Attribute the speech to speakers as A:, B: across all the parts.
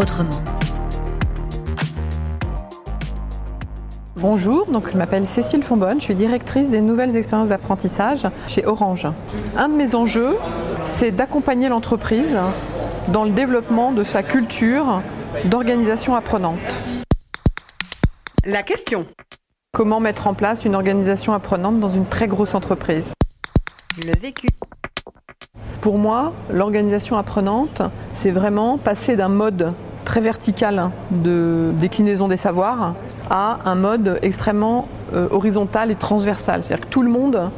A: autrement.
B: Bonjour, donc je m'appelle Cécile Fonbonne, je suis directrice des nouvelles expériences d'apprentissage chez Orange. Un de mes enjeux, c'est d'accompagner l'entreprise dans le développement de sa culture d'organisation apprenante.
C: La question.
B: Comment mettre en place une organisation apprenante dans une très grosse entreprise?
C: Le vécu.
B: Pour moi, l'organisation apprenante, c'est vraiment passer d'un mode très vertical de déclinaison des savoirs à un mode extrêmement euh, horizontal et transversal. C'est-à-dire que tout le monde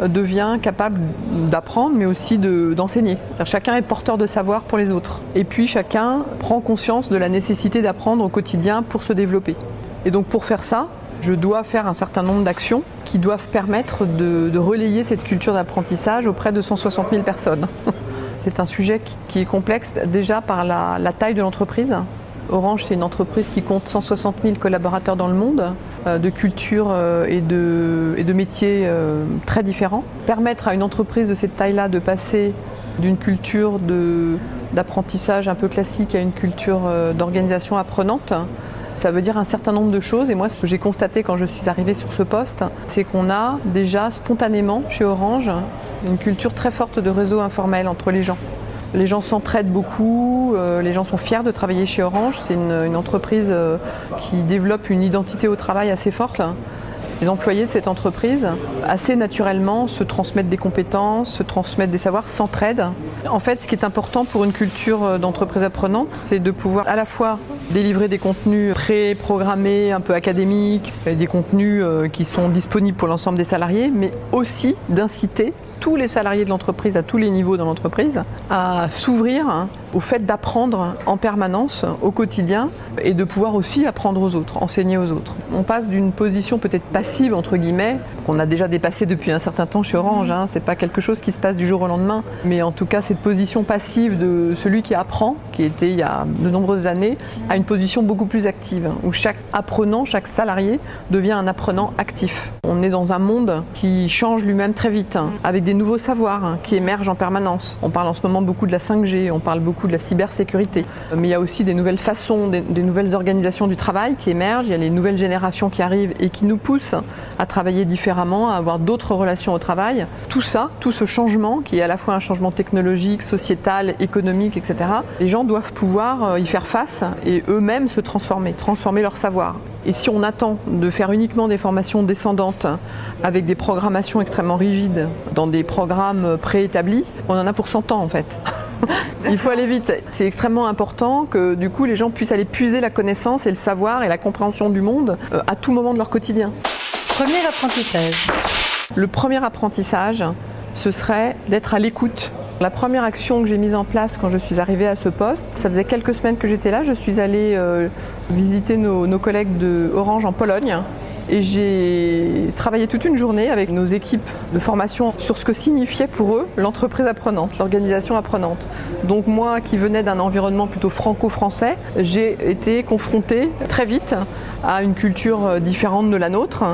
B: euh, devient capable d'apprendre mais aussi d'enseigner. chacun est porteur de savoir pour les autres. Et puis chacun prend conscience de la nécessité d'apprendre au quotidien pour se développer. Et donc pour faire ça, je dois faire un certain nombre d'actions qui doivent permettre de, relayer cette culture d'apprentissage auprès de 160 000 personnes. C'est un sujet qui est complexe déjà par la, taille de l'entreprise. Orange, c'est une entreprise qui compte 160 000 collaborateurs dans le monde, euh, de cultures euh, et de, métiers euh, très différents. Permettre à une entreprise de cette taille-là de passer d'une culture d'apprentissage un peu classique à une culture d'organisation apprenante, ça veut dire un certain nombre de choses et moi ce que j'ai constaté quand je suis arrivée sur ce poste, c'est qu'on a déjà spontanément chez Orange une culture très forte de réseau informel entre les gens. Les gens s'entraident beaucoup, euh, les gens sont fiers de travailler chez Orange. C'est une, entreprise euh, qui développe une identité au travail assez forte. Les employés de cette entreprise, assez naturellement, se transmettent des compétences, se transmettent des savoirs, s'entraident. En fait, ce qui est important pour une culture euh, d'entreprise apprenante, c'est de pouvoir à la fois délivrer des contenus pré-programmés, un peu académiques, des contenus euh, qui sont disponibles pour l'ensemble des salariés, mais aussi d'inciter tous les salariés de l'entreprise, à tous les niveaux dans l'entreprise, à s'ouvrir hein, au fait d'apprendre en permanence, au quotidien, et de pouvoir aussi apprendre aux autres, enseigner aux autres. On passe d'une position peut-être passive, entre guillemets, qu'on a déjà dépassée depuis un certain temps chez Orange, hein, c'est pas quelque chose qui se passe du jour au lendemain, mais en tout cas cette position passive de celui qui apprend, qui était il y a de nombreuses années, à une position beaucoup plus active, où chaque apprenant, chaque salarié devient un apprenant actif. On est dans un monde qui change lui-même très vite, hein, avec des nouveaux savoirs hein, qui émergent en permanence. On parle en ce moment beaucoup de la 5G, on parle beaucoup de la cybersécurité, mais il y a aussi des nouvelles façons, des, nouvelles organisations du travail qui émergent, il y a les nouvelles générations qui arrivent et qui nous poussent à travailler différemment, à avoir d'autres relations au travail. Tout ça, tout ce changement, qui est à la fois un changement technologique, sociétal, économique, etc., les gens doivent pouvoir euh, y faire face et eux-mêmes se transformer, transformer leur savoir. Et si on attend de faire uniquement des formations descendantes avec des programmations extrêmement rigides dans des programmes préétablis, on en a pour 100 ans en fait. Il faut aller vite. C'est extrêmement important que du coup les gens puissent aller puiser la connaissance et le savoir et la compréhension du monde euh, à tout moment de leur quotidien.
A: Premier apprentissage.
B: Le premier apprentissage, ce serait d'être à l'écoute la première action que j'ai mise en place quand je suis arrivée à ce poste, ça faisait quelques semaines que j'étais là, je suis allée euh, visiter nos, nos collègues de Orange en Pologne et j'ai travaillé toute une journée avec nos équipes de formation sur ce que signifiait pour eux l'entreprise apprenante, l'organisation apprenante. Donc moi qui venais d'un environnement plutôt franco-français, j'ai été confrontée très vite à une culture différente de la nôtre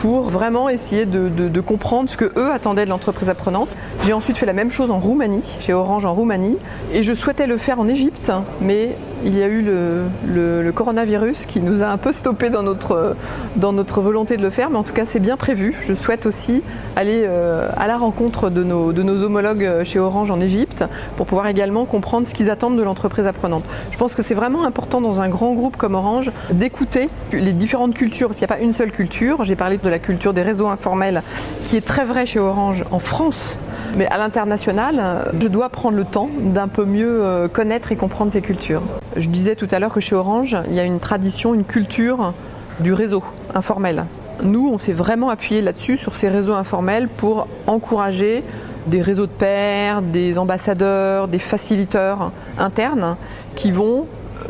B: pour vraiment essayer de, comprendre ce que eux attendaient de l'entreprise apprenante. J'ai ensuite fait la même chose en Roumanie, chez Orange en Roumanie, et je souhaitais le faire en Égypte, mais il y a eu le, coronavirus qui nous a un peu stoppé dans notre, volonté de le faire, mais en tout cas c'est bien prévu. Je souhaite aussi aller euh, à la rencontre de nos, homologues chez Orange en Égypte pour pouvoir également comprendre ce qu'ils attendent de l'entreprise apprenante. Je pense que c'est vraiment important dans un grand groupe comme Orange d'écouter les différentes cultures, parce qu'il n'y a pas une seule culture. J'ai parlé de la culture des réseaux informels qui est très vrai chez Orange en France. Mais à l'international, je dois prendre le temps d'un peu mieux euh, connaître et comprendre ces cultures. Je disais tout à l'heure que chez Orange, il y a une tradition, une culture du réseau informel. Nous, on s'est vraiment appuyé là-dessus, sur ces réseaux informels, pour encourager des réseaux de pairs, des ambassadeurs, des facilitateurs internes qui vont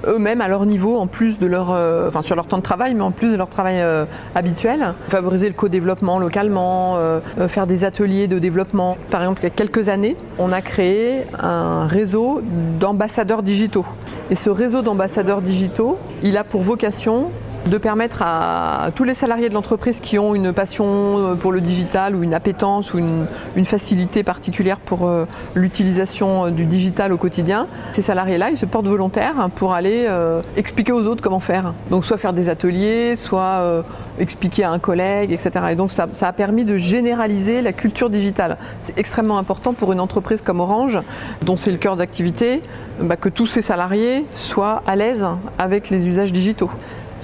B: eux-mêmes à leur niveau, en plus de leur, euh, enfin sur leur temps de travail, mais en plus de leur travail euh, habituel. Favoriser le co-développement localement, euh, faire des ateliers de développement. Par exemple, il y a quelques années, on a créé un réseau d'ambassadeurs digitaux. Et ce réseau d'ambassadeurs digitaux, il a pour vocation de permettre à tous les salariés de l'entreprise qui ont une passion euh, pour le digital ou une appétence ou une, facilité particulière pour euh, l'utilisation euh, du digital au quotidien, ces salariés-là, ils se portent volontaires pour aller expliquer aux autres comment faire. Donc soit faire des ateliers, soit expliquer à un collègue, etc. Et donc ça, a permis de généraliser la culture digitale. C'est extrêmement important pour une entreprise comme Orange, dont c'est le cœur d'activité, bah, que tous ses salariés soient à l'aise avec les usages digitaux.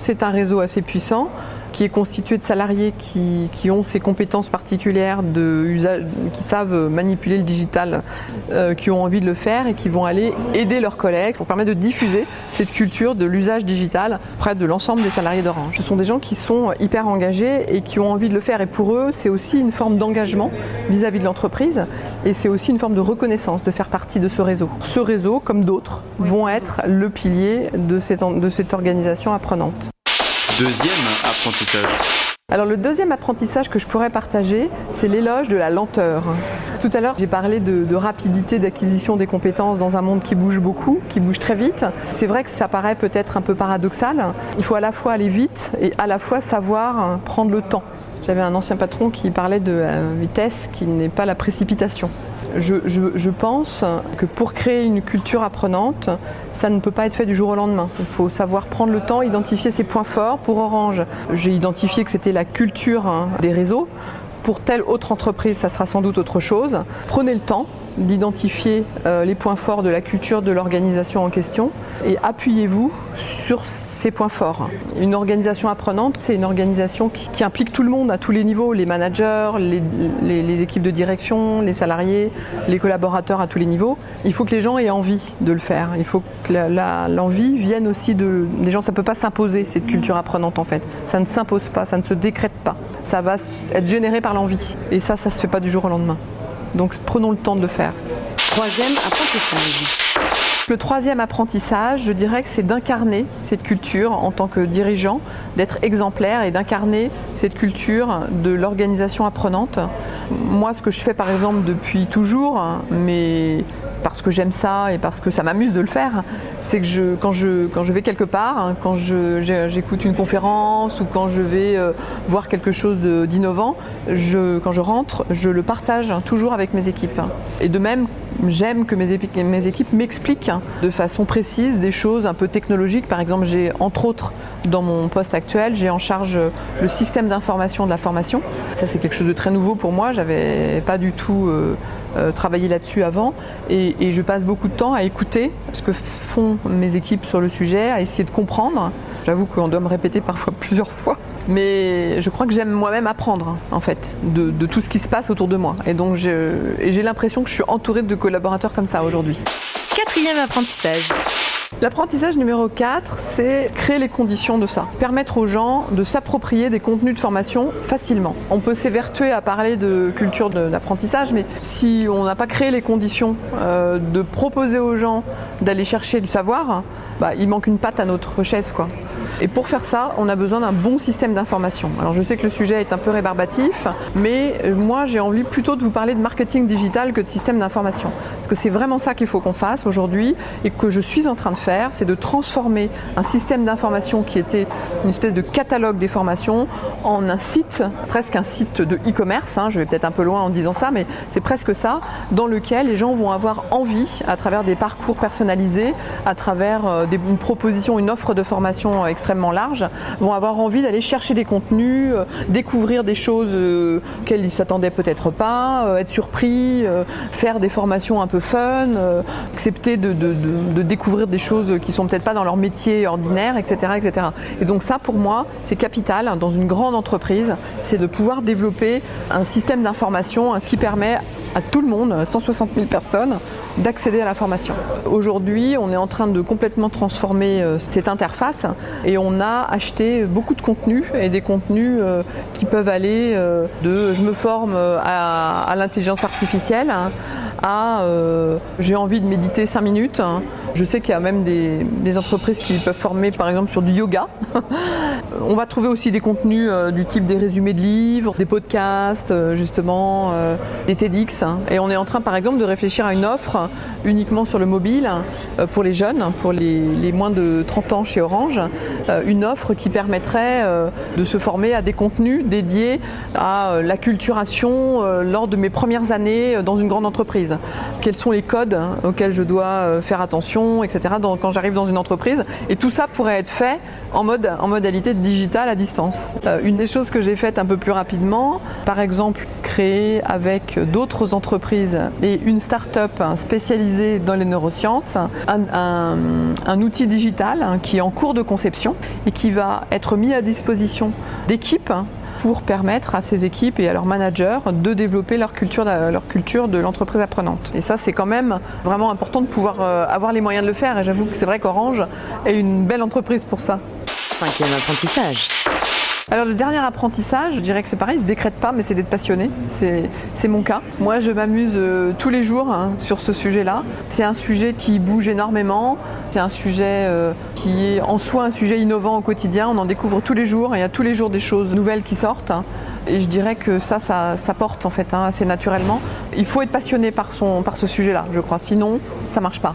B: C'est un réseau assez puissant qui est constitué de salariés qui, ont ces compétences particulières de usage, qui savent manipuler le digital, euh, qui ont envie de le faire et qui vont aller aider leurs collègues pour permettre de diffuser cette culture de l'usage digital près de l'ensemble des salariés d'Orange. Ce sont des gens qui sont hyper engagés et qui ont envie de le faire et pour eux c'est aussi une forme d'engagement vis-à-vis de l'entreprise et c'est aussi une forme de reconnaissance de faire partie de ce réseau. Ce réseau, comme d'autres, vont être le pilier de cette, de cette organisation apprenante.
C: Deuxième apprentissage.
B: Alors le deuxième apprentissage que je pourrais partager, c'est l'éloge de la lenteur. Tout à l'heure, j'ai parlé de, rapidité d'acquisition des compétences dans un monde qui bouge beaucoup, qui bouge très vite. C'est vrai que ça paraît peut-être un peu paradoxal. Il faut à la fois aller vite et à la fois savoir prendre le temps. J'avais un ancien patron qui parlait de la vitesse qui n'est pas la précipitation je, pense que pour créer une culture apprenante, ça ne peut pas être fait du jour au lendemain. Il faut savoir prendre le temps, identifier ses points forts. Pour Orange, j'ai identifié que c'était la culture hein, des réseaux. Pour telle autre entreprise, ça sera sans doute autre chose. Prenez le temps d'identifier euh, les points forts de la culture de l'organisation en question et appuyez-vous sur points forts. Une organisation apprenante, c'est une organisation qui, implique tout le monde à tous les niveaux, les managers, les, équipes de direction, les salariés, les collaborateurs à tous les niveaux. Il faut que les gens aient envie de le faire. Il faut que l'envie vienne aussi de... Les gens, ça ne peut pas s'imposer, cette culture apprenante en fait. Ça ne s'impose pas, ça ne se décrète pas. Ça va être généré par l'envie. Et ça, ça ne se fait pas du jour au lendemain. Donc prenons le temps de le faire.
A: Troisième apprentissage.
B: Le troisième apprentissage, je dirais que c'est d'incarner cette culture en tant que dirigeant, d'être exemplaire et d'incarner cette culture de l'organisation apprenante. Moi, ce que je fais par exemple depuis toujours, mais parce que j'aime ça et parce que ça m'amuse de le faire, c'est que je, quand, je, quand je vais quelque part, hein, quand j'écoute une conférence ou quand je vais euh, voir quelque chose d'innovant, quand je rentre, je le partage hein, toujours avec mes équipes. Et de même, j'aime que mes, équipes m'expliquent de façon précise des choses un peu technologiques. Par exemple, j'ai entre autres dans mon poste actuel, j'ai en charge le système d'information de la formation. Ça, c'est quelque chose de très nouveau pour moi. J'avais pas du tout euh, euh, travaillé là-dessus avant. Et, je passe beaucoup de temps à écouter ce que font mes équipes sur le sujet, à essayer de comprendre. J'avoue qu'on doit me répéter parfois plusieurs fois. Mais je crois que j'aime moi-même apprendre, en fait, de, de, tout ce qui se passe autour de moi. Et donc, j'ai l'impression que je suis entourée de collaborateurs comme ça aujourd'hui.
A: Quatrième apprentissage.
B: L'apprentissage numéro 4, c'est créer les conditions de ça. Permettre aux gens de s'approprier des contenus de formation facilement. On peut s'évertuer à parler de culture d'apprentissage, mais si on n'a pas créé les conditions euh, de proposer aux gens d'aller chercher du savoir, bah, il manque une patte à notre chaise. Quoi. Et pour faire ça, on a besoin d'un bon système d'information. Alors je sais que le sujet est un peu rébarbatif, mais euh, moi j'ai envie plutôt de vous parler de marketing digital que de système d'information. Parce que c'est vraiment ça qu'il faut qu'on fasse aujourd'hui et que je suis en train de faire, c'est de transformer un système d'information qui était une espèce de catalogue des formations en un site, presque un site de e-commerce, hein. je vais peut-être un peu loin en disant ça, mais c'est presque ça, dans lequel les gens vont avoir envie, à travers des parcours personnalisés, à travers euh, une proposition, une offre de formation extrêmement large, vont avoir envie d'aller chercher des contenus, euh, découvrir des choses euh, qu'elles ne s'attendaient peut-être pas, euh, être surpris, faire des formations un peu fun, accepter de, découvrir des choses qui sont peut-être pas dans leur métier ordinaire, etc., etc. Et donc ça, pour moi, c'est capital dans une grande entreprise, c'est de pouvoir développer un système d'information hein, qui permet à tout le monde, 160 000 personnes, d'accéder à la formation. Aujourd'hui, on est en train de complètement transformer euh, cette interface et on a acheté beaucoup de contenus et des contenus euh, qui peuvent aller euh, de je me forme à, l'intelligence artificielle à j'ai envie de méditer 5 minutes Je sais qu'il y a même des, entreprises qui peuvent former par exemple sur du yoga. On va trouver aussi des contenus du type des résumés de livres, des podcasts justement, des TEDx. Hein. Et on est en train par exemple de réfléchir à une offre uniquement sur le mobile pour les jeunes, pour les, les moins de 30 ans chez Orange, une offre qui permettrait de se former à des contenus dédiés à la culturation lors de mes premières années dans une grande entreprise. Quels sont les codes auxquels je dois faire attention, etc. quand j'arrive dans une entreprise. Et tout ça pourrait être fait en, mode, en modalité digitale à distance. une des choses que j'ai faites un peu plus rapidement, par exemple, créer avec d'autres entreprises et une start-up spécialisée dans les neurosciences un, un outil digital qui est en cours de conception et qui va être mis à disposition d'équipes pour permettre à ces équipes et à leurs managers de développer leur culture, de l'entreprise apprenante. Et ça, c'est quand même vraiment important de pouvoir euh, avoir les moyens de le faire. Et j'avoue que c'est vrai qu'Orange est une belle entreprise pour ça.
D: Cinquième apprentissage.
B: Alors le dernier apprentissage, je dirais que c'est pareil, il ne se décrète pas, mais c'est d'être passionné. C'est mon cas. Moi, je m'amuse euh, tous les jours hein, sur ce sujet-là. C'est un sujet qui bouge énormément. C'est un sujet euh, qui est en soi un sujet innovant au quotidien. On en découvre tous les jours. Il y a tous les jours des choses nouvelles qui sortent. Hein. Et je dirais que ça, ça, porte en fait hein, assez naturellement. Il faut être passionné par, ce sujet-là, je crois. Sinon, ça ne marche pas.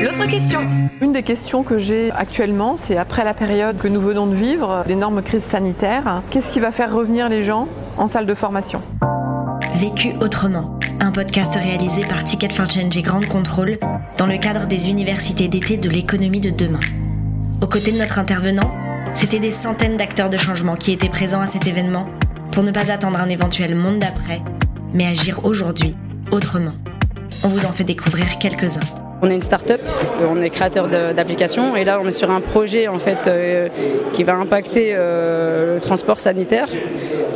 A: L'autre question.
B: Une des questions que j'ai actuellement, c'est après la période que nous venons de vivre, d'énormes crises sanitaires, qu'est-ce qui va faire revenir les gens en salle de formation?
A: Vécu autrement, un podcast réalisé par Ticket for Change et Grande Contrôle dans le cadre des universités d'été de l'économie de demain. Aux côtés de notre intervenant, c'était des centaines d'acteurs de changement qui étaient présents à cet événement pour ne pas attendre un éventuel monde d'après, mais agir aujourd'hui autrement. On vous en fait découvrir quelques-uns.
E: On est une start-up, euh, on est créateur d'applications et là on est sur un projet en fait euh, qui va impacter euh, le transport sanitaire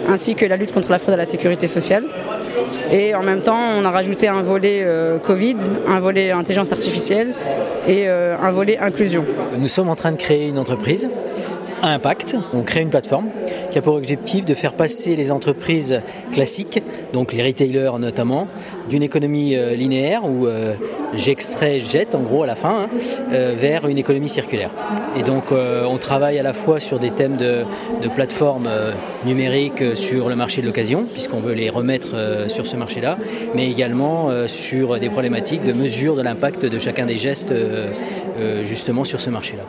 E: ainsi que la lutte contre la fraude à la sécurité sociale. Et en même temps, on a rajouté un volet Covid, un volet intelligence artificielle et un volet inclusion.
F: Nous sommes en train de créer une entreprise impact. On crée une plateforme qui a pour objectif de faire passer les entreprises classiques, donc les retailers notamment, d'une économie euh, linéaire où euh, j'extrais, jette en gros à la fin, hein, euh, vers une économie circulaire. Et donc on travaille à la fois sur des thèmes de, de plateformes numériques sur le marché de l'occasion, puisqu'on veut les remettre sur ce marché-là, mais également sur des problématiques de mesure de l'impact de chacun des gestes justement sur ce marché-là.